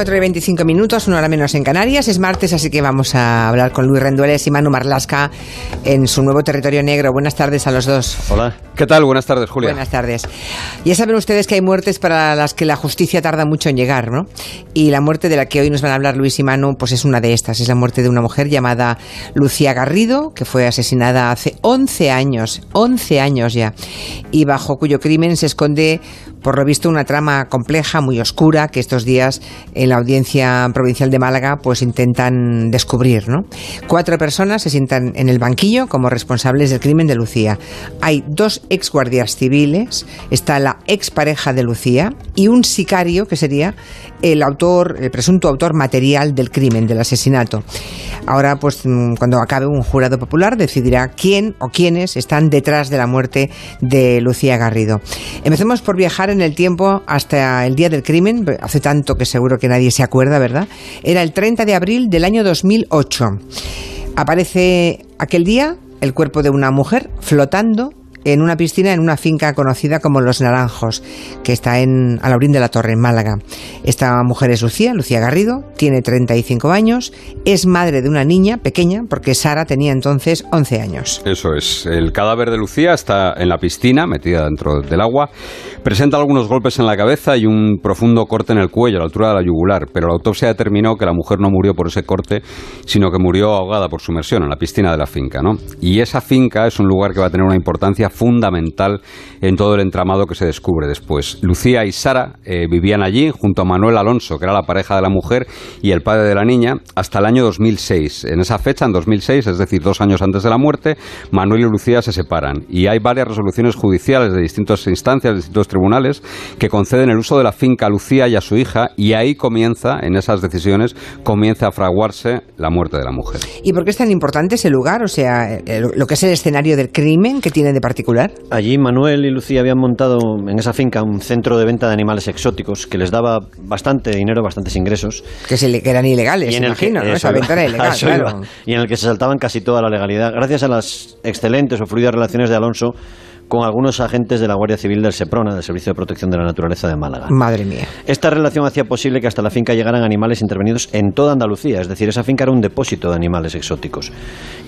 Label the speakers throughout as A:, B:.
A: Son las 4 y 25 minutos, una hora menos en Canarias. Es martes, así que vamos a hablar con Luis Rendueles y Manu Marlasca en su nuevo territorio negro. Buenas tardes a los dos.
B: Hola. ¿Qué tal? Buenas tardes, Julia.
A: Buenas tardes. Ya saben ustedes que hay muertes para las que la justicia tarda mucho en llegar, ¿no? Y la muerte de la que hoy nos van a hablar Luis y Manu, pues es una de estas. Es la muerte de una mujer llamada Lucía Garrido, que fue asesinada hace 11 años, 11 años ya, y bajo cuyo crimen se esconde por lo visto una trama compleja, muy oscura, que estos días en la audiencia provincial de Málaga pues intentan descubrir. ¿no? Cuatro personas se sientan en el banquillo como responsables del crimen de Lucía. Hay dos ex guardias civiles, está la ex pareja de Lucía y un sicario que sería el autor, el presunto autor material del crimen, del asesinato. Ahora, pues mm, cuando acabe un jurado popular decidirá quién o quiénes están detrás de la muerte de Lucía Garrido. Empecemos por viajar en el tiempo hasta el día del crimen, hace tanto que seguro que nadie se acuerda, ¿verdad? Era el 30 de abril del año 2008. Aparece aquel día el cuerpo de una mujer flotando en una piscina en una finca conocida como Los Naranjos, que está en Alaurín de la Torre, en Málaga. Esta mujer es Lucía, Lucía Garrido, tiene 35 años, es madre de una niña pequeña, porque Sara tenía entonces 11 años.
B: Eso es. El cadáver de Lucía está en la piscina, metida dentro del agua. Presenta algunos golpes en la cabeza y un profundo corte en el cuello, a la altura de la yugular, pero la autopsia determinó que la mujer no murió por ese corte, sino que murió ahogada por sumersión en la piscina de la finca, ¿no? Y esa finca es un lugar que va a tener una importancia fundamental en todo el entramado que se descubre después. Lucía y Sara eh, vivían allí junto a Manuel Alonso, que era la pareja de la mujer y el padre de la niña, hasta el año 2006. En esa fecha, en 2006, es decir, dos años antes de la muerte, Manuel y Lucía se separan. Y hay varias resoluciones judiciales de distintas instancias, de distintos tribunales, que conceden el uso de la finca a Lucía y a su hija, y ahí comienza, en esas decisiones, comienza a fraguarse la muerte de la mujer.
A: ¿Y por qué es tan importante ese lugar? O sea, eh, lo que es el escenario del crimen que tiene de particular
C: Allí Manuel y Lucía habían montado en esa finca un centro de venta de animales exóticos que les daba bastante dinero, bastantes ingresos.
A: Que, se que eran ilegales, y en imagino, ¿no? Esa venta era ilegal, claro.
C: Y en el que se saltaban casi toda la legalidad. Gracias a las excelentes o fluidas relaciones de Alonso con algunos agentes de la Guardia Civil del SEPRONA, del Servicio de Protección de la Naturaleza de Málaga.
A: Madre mía.
C: Esta relación hacía posible que hasta la finca llegaran animales intervenidos en toda Andalucía, es decir, esa finca era un depósito de animales exóticos.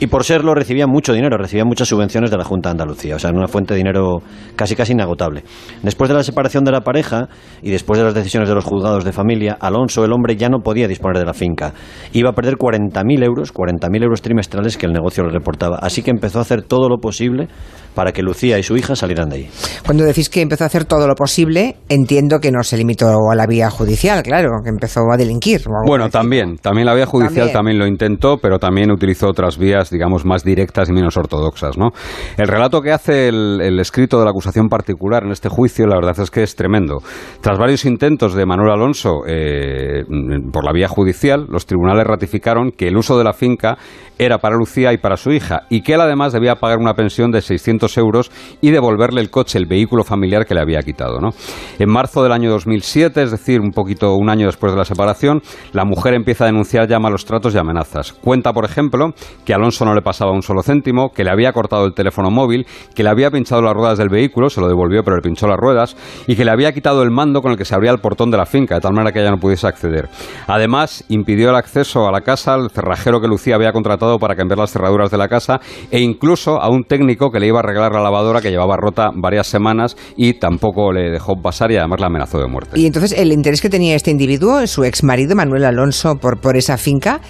C: Y por serlo recibía mucho dinero, recibía muchas subvenciones de la Junta de Andalucía, o sea, una fuente de dinero casi casi inagotable. Después de la separación de la pareja y después de las decisiones de los juzgados de familia, Alonso, el hombre, ya no podía disponer de la finca. Iba a perder 40.000 euros, 40.000 euros trimestrales que el negocio le reportaba. Así que empezó a hacer todo lo posible para que Lucía y su hija salieran de ahí.
A: Cuando decís que empezó a hacer todo lo posible, entiendo que no se limitó a la vía judicial, claro, que empezó a delinquir.
B: Bueno, también, también la vía judicial también. lo intentó, pero también utilizó otras vías, digamos, más directas y menos ortodoxas, ¿no? El relato que hace el, escrito de la acusación particular en este juicio, la verdad es que es tremendo. Tras varios intentos de Manuel Alonso eh, por la vía judicial, los tribunales ratificaron que el uso de la finca era para Lucía y para su hija, y que él además debía pagar una pensión de 600 euros y devolverle el coche, el vehículo familiar que le había quitado. ¿no? En marzo del año 2007, es decir, un poquito un año después de la separación, la mujer empieza a denunciar ya malos tratos y amenazas. Cuenta, por ejemplo, que Alonso no le pasaba un solo céntimo, que le había cortado el teléfono móvil, que le había pinchado las ruedas del vehículo, se lo devolvió pero le pinchó las ruedas, y que le había quitado el mando con el que se abría el portón de la finca, de tal manera que ella no pudiese acceder. Además, impidió el acceso a la casa al cerrajero que Lucía había contratado para cambiar las cerraduras de la casa e incluso a un técnico que le iba a arreglar la lavadora que llevaba rota varias semanas y tampoco le dejó pasar y además la amenazó de muerte.
A: Y entonces el interés que tenía este individuo, su ex marido Manuel Alonso, por, por esa finca,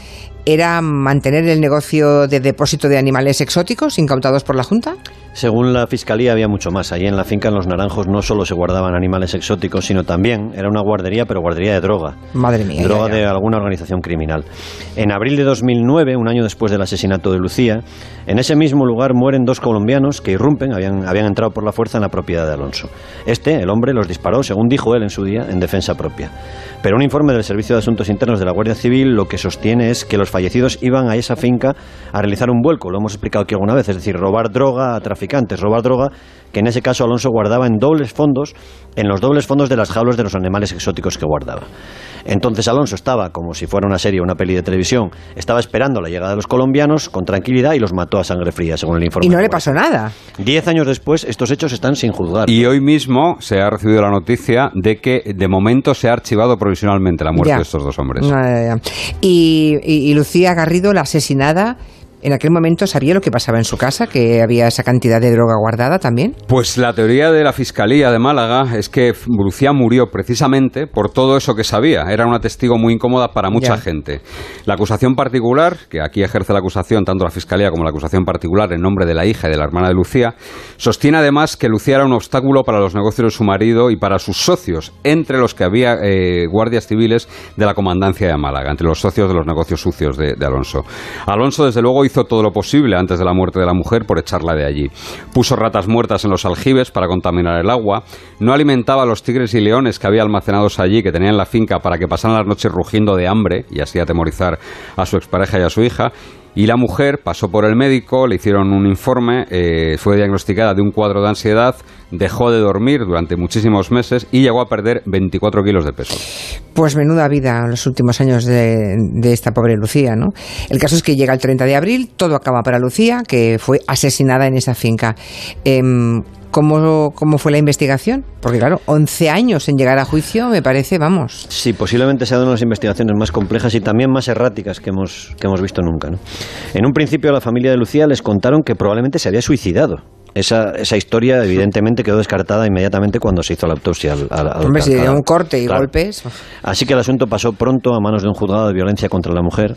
A: era mantener el negocio de depósito de animales exóticos incautados por la Junta?
C: Según la Fiscalía había mucho más. Allí en la finca en Los Naranjos no solo se guardaban animales exóticos, sino también era una guardería, pero guardería de droga.
A: Madre mía.
C: Droga de alguna organización criminal. En abril de 2009, un año después del asesinato de Lucía, en ese mismo lugar mueren dos colombianos que irrumpen, habían, habían entrado por la fuerza en la propiedad de Alonso. Este, el hombre, los disparó, según dijo él en su día, en defensa propia. Pero un informe del Servicio de Asuntos Internos de la Guardia Civil lo que sostiene es que los fallecidos iban a esa finca a realizar un vuelco, lo hemos explicado aquí alguna vez, es decir, robar droga a traficantes, robar droga que en ese caso Alonso guardaba en dobles fondos, en los dobles fondos de las jaulas de los animales exóticos que guardaba. Entonces Alonso estaba, como si fuera una serie o una peli de televisión, estaba esperando la llegada de los colombianos con tranquilidad y los mató a sangre fría, según el informe.
A: Y no le pasó nada.
C: Diez años después, estos hechos están sin juzgar.
B: Y hoy mismo se ha recibido la noticia de que de momento se ha archivado provisionalmente la muerte de estos dos hombres.
A: y Lucía Garrido, la asesinada, en aquel momento sabía lo que pasaba en su casa, que había esa cantidad de droga guardada también?
B: Pues la teoría de la Fiscalía de Málaga es que Lucía murió precisamente por todo eso que sabía. Era una testigo muy incómoda para mucha gente. La acusación particular, que aquí ejerce la acusación tanto la Fiscalía como la acusación particular en nombre de la hija y de la hermana de Lucía, sostiene además que Lucía era un obstáculo para los negocios de su marido y para sus socios, entre los que había eh, guardias civiles de la comandancia de Málaga, entre los socios de los negocios sucios de, de Alonso. Alonso, desde luego, hizo todo lo posible antes de la muerte de la mujer por echarla de allí. Puso ratas muertas en los aljibes para contaminar el agua, no alimentaba a los tigres y leones que había almacenados allí, que tenían la finca, para que pasaran las noches rugiendo de hambre y así atemorizar a su expareja y a su hija, y la mujer pasó por el médico, le hicieron un informe, eh, fue diagnosticada de un cuadro de ansiedad, dejó de dormir durante muchísimos meses y llegó a perder 24 kilos de peso.
A: Pues menuda vida en los últimos años de, esta pobre Lucía, ¿no? El caso es que llega el 30 de abril, todo acaba para Lucía, que fue asesinada en esa finca. Em, ¿Cómo, ¿Cómo, fue la investigación? Porque claro, 11 años en llegar a juicio me parece, vamos.
C: Sí, posiblemente sea una de las investigaciones más complejas y también más erráticas que hemos, que hemos visto nunca. ¿no? En un principio a la familia de Lucía les contaron que probablemente se había suicidado. Esa, esa historia evidentemente quedó descartada inmediatamente cuando se hizo la autopsia al, al,
A: Hombre, si un corte y golpes.
C: Así que el asunto pasó pronto a manos de un juzgado de violencia contra la mujer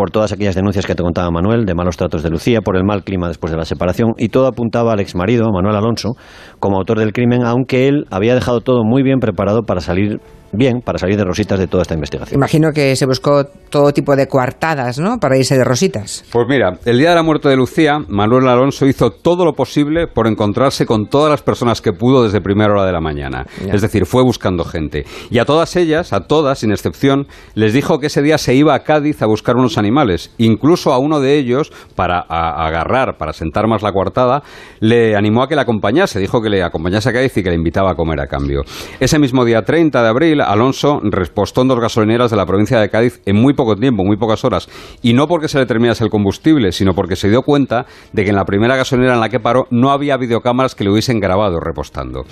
C: por todas aquellas denuncias que te contaba Manuel, de malos tratos de Lucía, por el mal clima después de la separación, y todo apuntaba al exmarido, Manuel Alonso, como autor del crimen, aunque él había dejado todo muy bien preparado para salir bien para salir de rositas de toda esta investigación.
A: Imagino que se buscó todo tipo de coartadas, ¿no? Para irse de rositas.
B: Pues mira, el día de la muerte de Lucía, Manuel Alonso hizo todo lo posible por encontrarse con todas las personas que pudo desde primera hora de la mañana. Es decir, fue buscando gente. Y a todas ellas, a todas, sin excepción, les dijo que ese día se iba a Cádiz a buscar unos animales. Incluso a uno de ellos, para agarrar, para sentar más la coartada, le animó a que le acompañase. Dijo que le acompañase a Cádiz y que le invitaba a comer a cambio. Ese mismo día 30 de abril, Alonso repostó en dos gasolineras de la provincia de Cádiz en muy poco tiempo, muy pocas horas. Y no porque se le terminase el combustible, sino porque se dio cuenta de que en la primera gasolinera en la que paró no había videocámaras que le hubiesen grabado repostando.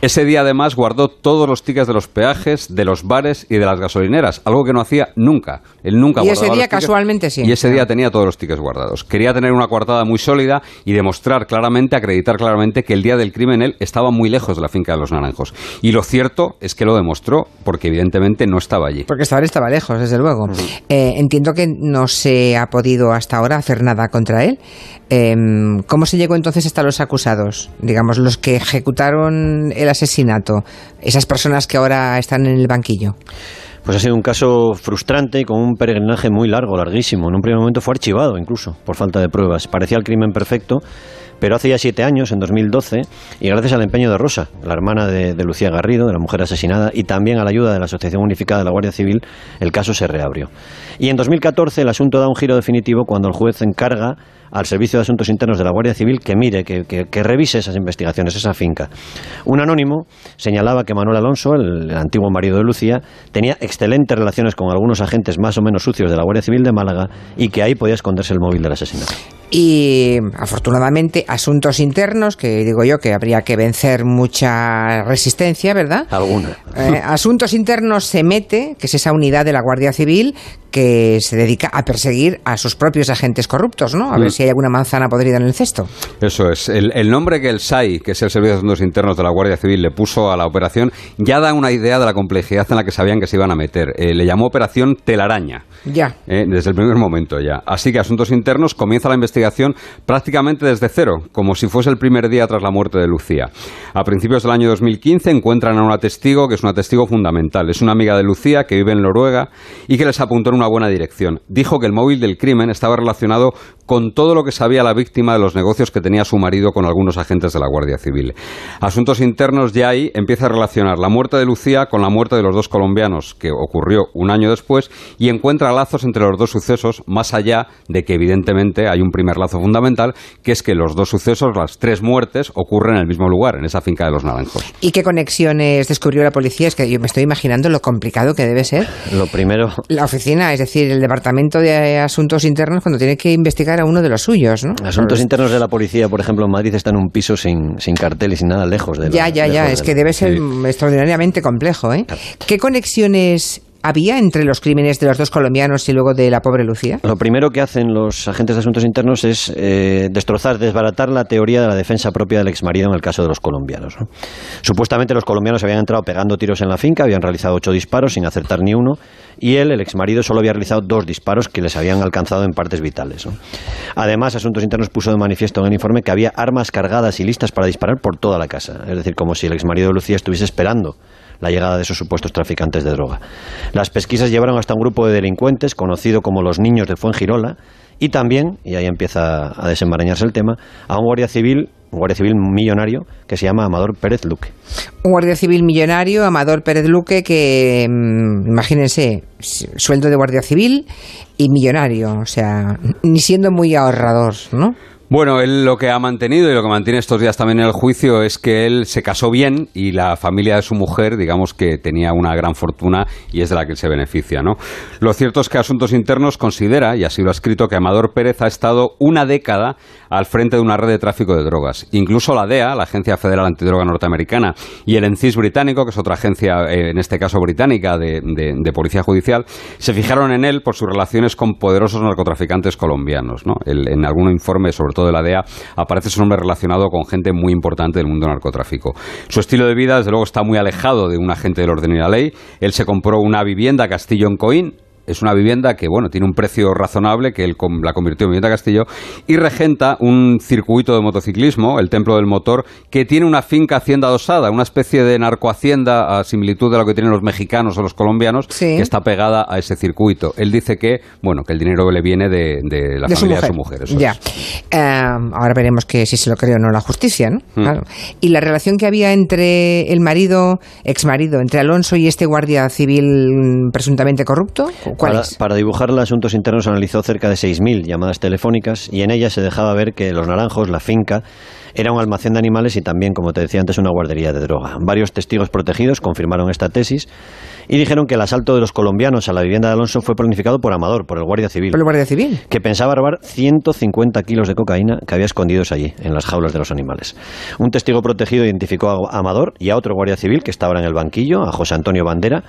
B: Ese día además guardó todos los tickets de los peajes, de los bares y de las gasolineras, algo que no hacía nunca. Él nunca
A: y ese día casualmente sí.
B: Y ese día tenía todos los tickets guardados. Quería tener una coartada muy sólida y demostrar claramente, acreditar claramente que el día del crimen él estaba muy lejos de la finca de los naranjos. Y lo cierto es que lo demostró porque evidentemente no estaba allí.
A: Porque estaba, estaba lejos, desde luego. Eh, entiendo que no se ha podido hasta ahora hacer nada contra él. Em, ¿Cómo se llegó entonces hasta los acusados? Digamos, los que ejecutaron el asesinato, esas personas que ahora están en el banquillo.
C: Pues ha sido un caso frustrante y con un peregrinaje muy largo, larguísimo. En un primer momento fue archivado incluso, por falta de pruebas. Parecía el crimen perfecto pero hace ya siete años, en 2012, y gracias al empeño de Rosa, la hermana de, Lucía Garrido, de la mujer asesinada, y también a la ayuda de la Asociación Unificada de la Guardia Civil, el caso se reabrió. Y en 2014 el asunto da un giro definitivo cuando el juez encarga al Servicio de Asuntos Internos de la Guardia Civil que mire, que, que, revise esas investigaciones, esa finca. Un anónimo señalaba que Manuel Alonso, el, antiguo marido de Lucía, tenía excelentes relaciones con algunos agentes más o menos sucios de la Guardia Civil de Málaga y que ahí podía esconderse el móvil del asesinato.
A: Y afortunadamente asuntos internos, que digo yo que habría que vencer mucha resistencia, ¿verdad?
C: Alguna.
A: Eh, asuntos internos se mete, que es esa unidad de la Guardia Civil que se dedica a perseguir a sus propios agentes corruptos, ¿no? A ver mm. si hay alguna manzana podrida en el cesto.
B: Eso es. El, nombre que el SAI, que es el Servicio de Asuntos Internos de la Guardia Civil, le puso a la operación ya da una idea de la complejidad en la que sabían que se iban a meter. Eh, le llamó Operación Telaraña.
A: Ya.
B: Eh, desde el primer momento ya. Así que Asuntos Internos comienza la prácticamente desde cero, como si fuese el primer día tras la muerte de Lucía. A principios del año 2015 encuentran a una testigo que es una testigo fundamental. Es una amiga de Lucía que vive en Noruega y que les apuntó en una buena dirección. Dijo que el móvil del crimen estaba relacionado con todo lo que sabía la víctima de los negocios que tenía su marido con algunos agentes de la Guardia Civil. Asuntos internos ya ahí empieza a relacionar la muerte de Lucía con la muerte de los dos colombianos, que ocurrió un año después, y encuentra lazos entre los dos sucesos, más allá de que evidentemente hay un primer lazo fundamental, que es que los dos sucesos, las tres muertes, ocurren en el mismo lugar, en esa finca de los Naranjos.
A: ¿Y qué conexiones descubrió la policía? Es que yo me estoy imaginando lo complicado que debe ser.
C: Lo primero.
A: La oficina, es decir, el Departamento de Asuntos Internos, cuando tiene que investigar matar a uno de los suyos, ¿no?
C: Asuntos internos de la policía, por ejemplo, en Madrid está en un piso sin, sin cartel y sin nada lejos de
A: Ya, ya, ya, es que debe ser extraordinariamente complejo, ¿eh? ¿Qué conexiones había entre los crímenes de los dos colombianos y luego de la pobre Lucía?
C: Lo primero que hacen los agentes de asuntos internos es eh, destrozar, desbaratar la teoría de la defensa propia del exmarido en el caso de los colombianos. Supuestamente los colombianos habían entrado pegando tiros en la finca, habían realizado ocho disparos sin acertar ni uno, y él, el exmarido, solo había realizado dos disparos que les habían alcanzado en partes vitales. Además, Asuntos Internos puso de manifiesto en el informe que había armas cargadas y listas para disparar por toda la casa, es decir, como si el exmarido de Lucía estuviese esperando la llegada de esos supuestos traficantes de droga. Las pesquisas llevaron hasta un grupo de delincuentes conocido como los niños de Fuengirola y también, y ahí empieza a desenmarañarse el tema, a un guardia civil un guardia civil millonario que se llama Amador Pérez Luque.
A: Un guardia civil millonario, Amador Pérez Luque, que mm, imagínense, sueldo de guardia civil y millonario, o sea, ni siendo muy ahorrador, ¿no?
B: Bueno, él lo que ha mantenido y lo que mantiene estos días también en el juicio es que él se casó bien y la familia de su mujer, digamos que tenía una gran fortuna y es de la que él se beneficia, ¿no? Lo cierto es que Asuntos Internos considera, y así lo ha escrito, que Amador Pérez ha estado una década al frente de una red de tráfico de drogas. Incluso la DEA, la Agencia Federal Antidroga Norteamericana, y el ENCIS británico, que es otra agencia, eh, en este caso británica, de, policía judicial, se fijaron en él por sus relaciones con poderosos narcotraficantes colombianos, ¿no? en algún informe sobre todo de la DEA, aparece su nombre relacionado con gente muy importante del mundo narcotráfico. Su estilo de vida, desde luego, está muy alejado de un agente del orden y la ley. Él se compró una vivienda Castillo en Coín, es una vivienda que, bueno, tiene un precio razonable, que él la convirtió en vivienda Castillo, y regenta un circuito de motociclismo, el Templo del Motor, que tiene una finca hacienda adosada, una especie de narcohacienda a similitud de lo que tienen los mexicanos o los colombianos, que está pegada a ese circuito. Él dice que, bueno, que el dinero le viene de, la familia de su mujer.
A: ya. Em, ahora veremos que si se lo cree o no la justicia, ¿no? Mm. Claro. Y la relación que había entre el marido, ex marido, entre Alonso y este guardia civil presuntamente corrupto,
C: para, dibujar los asuntos internos analizó cerca de 6.000 llamadas telefónicas y en ellas se dejaba ver que Los Naranjos, la finca, era un almacén de animales y también, como te decía antes, una guardería de droga. Varios testigos protegidos confirmaron esta tesis y dijeron que el asalto de los colombianos a la vivienda de Alonso fue planificado por Amador, por el Guardia Civil.
A: ¿Por el Guardia Civil?
C: Que pensaba robar 150 kilos de cocaína que había escondidos allí, en las jaulas de los animales. Un testigo protegido identificó a Amador y a otro Guardia Civil que estaba en el banquillo, a José Antonio Bandera,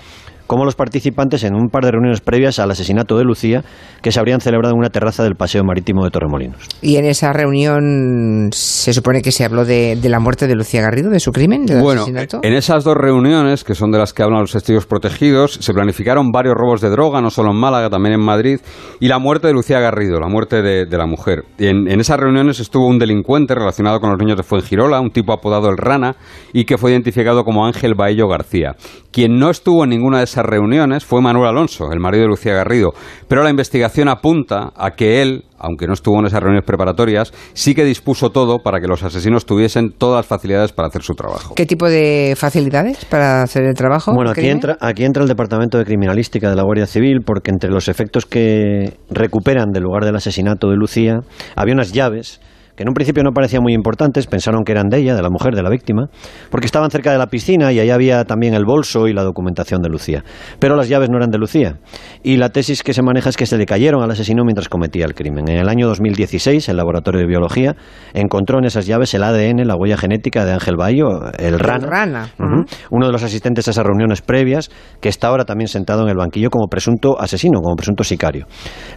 C: como los participantes en un par de reuniones previas al asesinato de Lucía que se habrían celebrado en una terraza del Paseo Marítimo de Torremolinos.
A: ¿Y en esa reunión se supone que se habló de, la muerte de Lucía Garrido, de su crimen, del
B: bueno, en esas dos reuniones, que son de las que hablan los testigos protegidos, se planificaron varios robos de droga, no solo en Málaga, también en Madrid, y la muerte de Lucía Garrido, la muerte de, la mujer. En, en, esas reuniones estuvo un delincuente relacionado con los niños de Fuengirola, un tipo apodado El Rana, y que fue identificado como Ángel Baello García. Quien no estuvo en ninguna de esas reuniones fue Manuel Alonso, el marido de Lucía Garrido, pero la investigación apunta a que él, aunque no estuvo en esas reuniones preparatorias, sí que dispuso todo para que los asesinos tuviesen todas las facilidades para hacer su trabajo.
A: ¿Qué tipo de facilidades para hacer el trabajo?
C: Bueno, aquí entra, aquí entra el Departamento de Criminalística de la Guardia Civil, porque entre los efectos que recuperan del lugar del asesinato de Lucía, había unas llaves que en un principio no parecían muy importantes, pensaron que eran de ella, de la mujer, de la víctima, porque estaban cerca de la piscina y ahí había también el bolso y la documentación de Lucía. Pero las llaves no eran de Lucía. Y la tesis que se maneja es que se le cayeron al asesino mientras cometía el crimen. En el año 2016, el laboratorio de biología encontró en esas llaves el ADN, la huella genética de Ángel Bayo, el rana. Uno de los asistentes a esas reuniones previas, que está ahora también sentado en el banquillo como presunto asesino, como presunto sicario.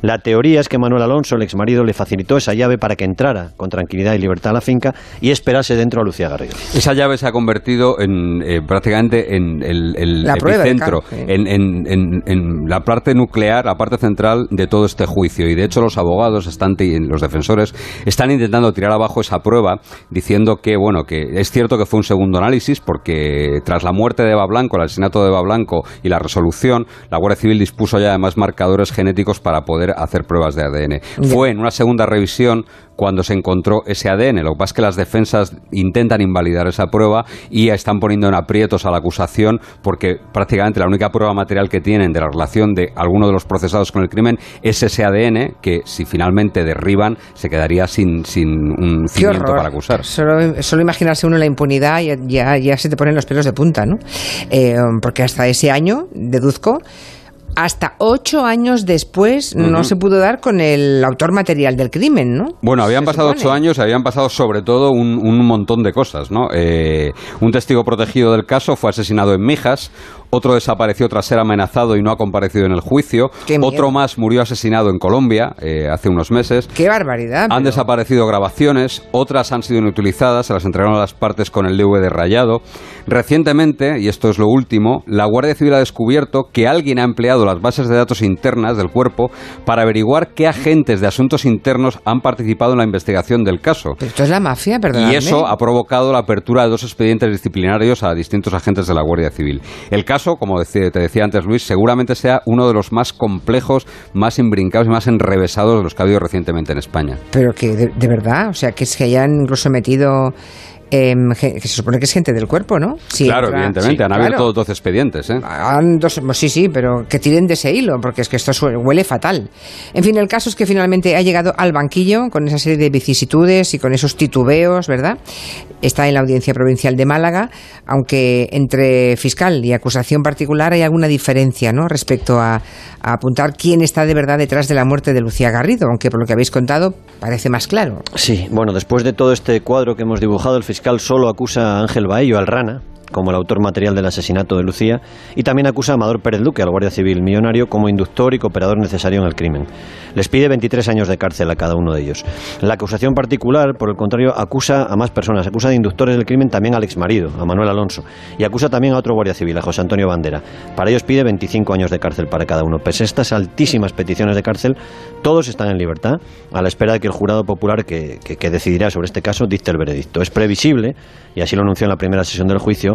C: La teoría es que Manuel Alonso, el exmarido, le facilitó esa llave para que entrara tranquilidad y libertad a la finca y esperase dentro a Lucía Garrido.
B: Esa llave se ha convertido en eh, prácticamente en el, epicentro, en, la parte nuclear, la parte central de todo este juicio. Y de hecho los abogados, están, los defensores, están intentando tirar abajo esa prueba diciendo que, bueno, que es cierto que fue un segundo análisis porque tras la muerte de Eva Blanco, el asesinato de Eva Blanco y la resolución, la Guardia Civil dispuso ya además marcadores genéticos para poder hacer pruebas de ADN. Fue en una segunda revisión cuando se encontró ese ADN. Lo que pasa es que las defensas intentan invalidar esa prueba y están poniendo en aprietos a la acusación porque prácticamente la única prueba material que tienen de la relación de alguno de los procesados con el crimen es ese ADN que si finalmente derriban se quedaría sin, sin un cimiento para acusar.
A: Solo, solo, imaginarse uno la impunidad y ya, ya se te ponen los pelos de punta, ¿no? Eh, porque hasta ese año, deduzco, hasta ocho años después no se pudo dar con el autor material del crimen, ¿no?
B: Bueno, habían pasado ocho años, habían pasado sobre todo un, un montón de cosas, ¿no? Eh, un testigo protegido del caso fue asesinado en Mijas, otro desapareció tras ser amenazado y no ha comparecido en el juicio, otro más murió asesinado en Colombia eh, hace unos meses.
A: ¡Qué barbaridad!
B: Han desaparecido grabaciones, otras han sido inutilizadas, se las entregaron a las partes con el DVD rayado. Recientemente, y esto es lo último, la Guardia Civil ha descubierto que alguien ha empleado las bases de datos internas del cuerpo para averiguar qué agentes de asuntos internos han participado en la investigación del caso.
A: esto es la mafia, perdón.
B: Y eso ha provocado la apertura de dos expedientes disciplinarios a distintos agentes de la Guardia Civil. El caso, como te decía antes Luis, seguramente sea uno de los más complejos, más imbrincados y más enrevesados de los que ha habido recientemente en España.
A: Pero que de, de verdad, o sea, que que hayan incluso metido Em, que se supone que es gente del cuerpo, ¿no?
B: Sí, claro, evidentemente, han habido todos expedientes. ¿eh?
A: Han dos, sí, sí, pero que tiren de ese hilo, porque es que esto huele fatal. En fin, el caso es que finalmente ha llegado al banquillo con esa serie de vicisitudes y con esos titubeos, ¿verdad? Está en la audiencia provincial de Málaga, aunque entre fiscal y acusación particular hay alguna diferencia, ¿no? Respecto a, a apuntar quién está de verdad detrás de la muerte de Lucía Garrido, aunque por lo que habéis contado parece más claro.
C: Sí, bueno, después de todo este cuadro que hemos dibujado, el fiscal solo acusa a Ángel Baello, al Rana, como el autor material del asesinato de Lucía, y también acusa a Amador Pérez Luque, al Guardia Civil millonario, como inductor y cooperador necesario en el crimen. Les pide 23 años de cárcel a cada uno de ellos. La acusación particular, por el contrario, acusa a más personas. Acusa de inductores del crimen también al exmarido, a Manuel Alonso, y acusa también a otro Guardia Civil, a José Antonio Bandera. Para ellos pide 25 años de cárcel para cada uno. Pese a estas altísimas peticiones de cárcel, todos están en libertad, a la espera de que el jurado popular que, que decidirá sobre este caso dicte el veredicto. Es previsible, y así lo anunció en la primera sesión del juicio,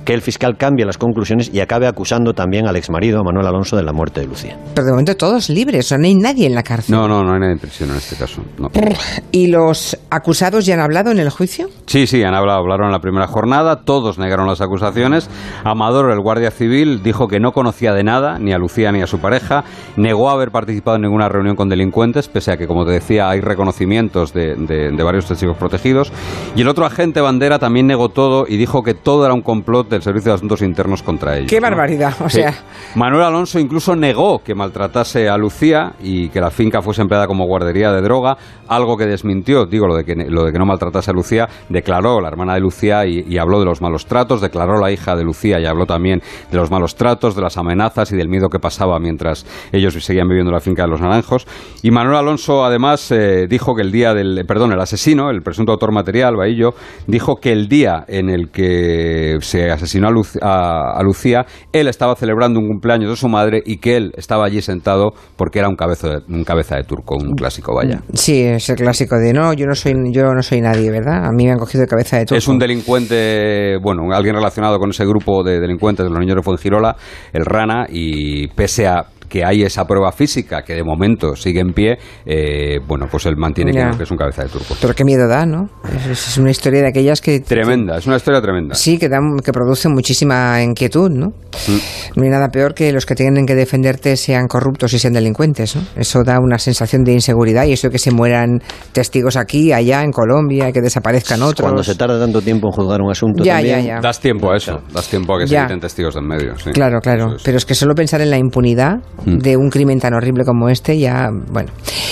C: que el fiscal cambie las conclusiones y acabe acusando también al exmarido, Manuel Alonso, de la muerte de Lucía.
A: Pero de momento todos libres, no hay nadie en la cárcel.
B: No, no, no hay nadie en prisión en este caso.
A: ¿Y los acusados ya han hablado en el juicio?
B: Sí, sí, han hablado, hablaron en la primera jornada, todos negaron las acusaciones. Amador, el guardia civil, dijo que no conocía de nada, ni a Lucía ni a su pareja, negó haber participado en ninguna reunión con delincuentes, pese a que, como te decía, hay reconocimientos de, de varios testigos protegidos. Y el otro agente bandera también negó todo y dijo que todo era un complot del Servicio de Asuntos Internos contra ellos.
A: ¡Qué barbaridad! O sea...
B: Manuel Alonso incluso negó que maltratase a Lucía y que la finca fuese empleada como guardería de droga, algo que desmintió, digo, lo de que, lo de que no maltratase a Lucía, declaró la hermana de Lucía y, habló de los malos tratos, declaró la hija de Lucía y habló también de los malos tratos, de las amenazas y del miedo que pasaba mientras ellos seguían viviendo en la finca de los Naranjos. Y Manuel Alonso además eh, dijo que el día del, perdón, el asesino, el presunto autor material, Bahillo, dijo que el día en el que se asesinó a, Lucía, él estaba celebrando un cumpleaños de su madre y que él estaba allí sentado porque era un, cabeza de, un cabeza de turco, un clásico, vaya.
A: Sí, es el clásico de no, yo no soy, yo no soy nadie, ¿verdad? A mí me han cogido de cabeza de turco.
B: Es un delincuente, bueno, alguien relacionado con ese grupo de delincuentes de los niños de Fuengirola, el Rana, y pese a que hay esa prueba física que de momento sigue en pie, eh, bueno, pues él mantiene que, es un cabeza de turco.
A: Pero qué miedo da, ¿no? Es, una historia de aquellas que...
B: Tremenda, es una historia tremenda.
A: Sí, que, da, que produce muchísima inquietud, ¿no? Mm. No hay nada peor que los que tienen que defenderte sean corruptos y sean delincuentes, ¿no? Eso da una sensación de inseguridad y eso de que se mueran testigos aquí, allá, en Colombia, que desaparezcan otros.
C: Cuando se tarda tanto tiempo en juzgar un asunto
A: ya, Ya, ya.
B: Das tiempo a eso, das tiempo a que se quiten testigos del medio.
A: Claro, claro. Pero es que solo pensar en la impunidad. De un crimen tan horrible como este, ya, bueno.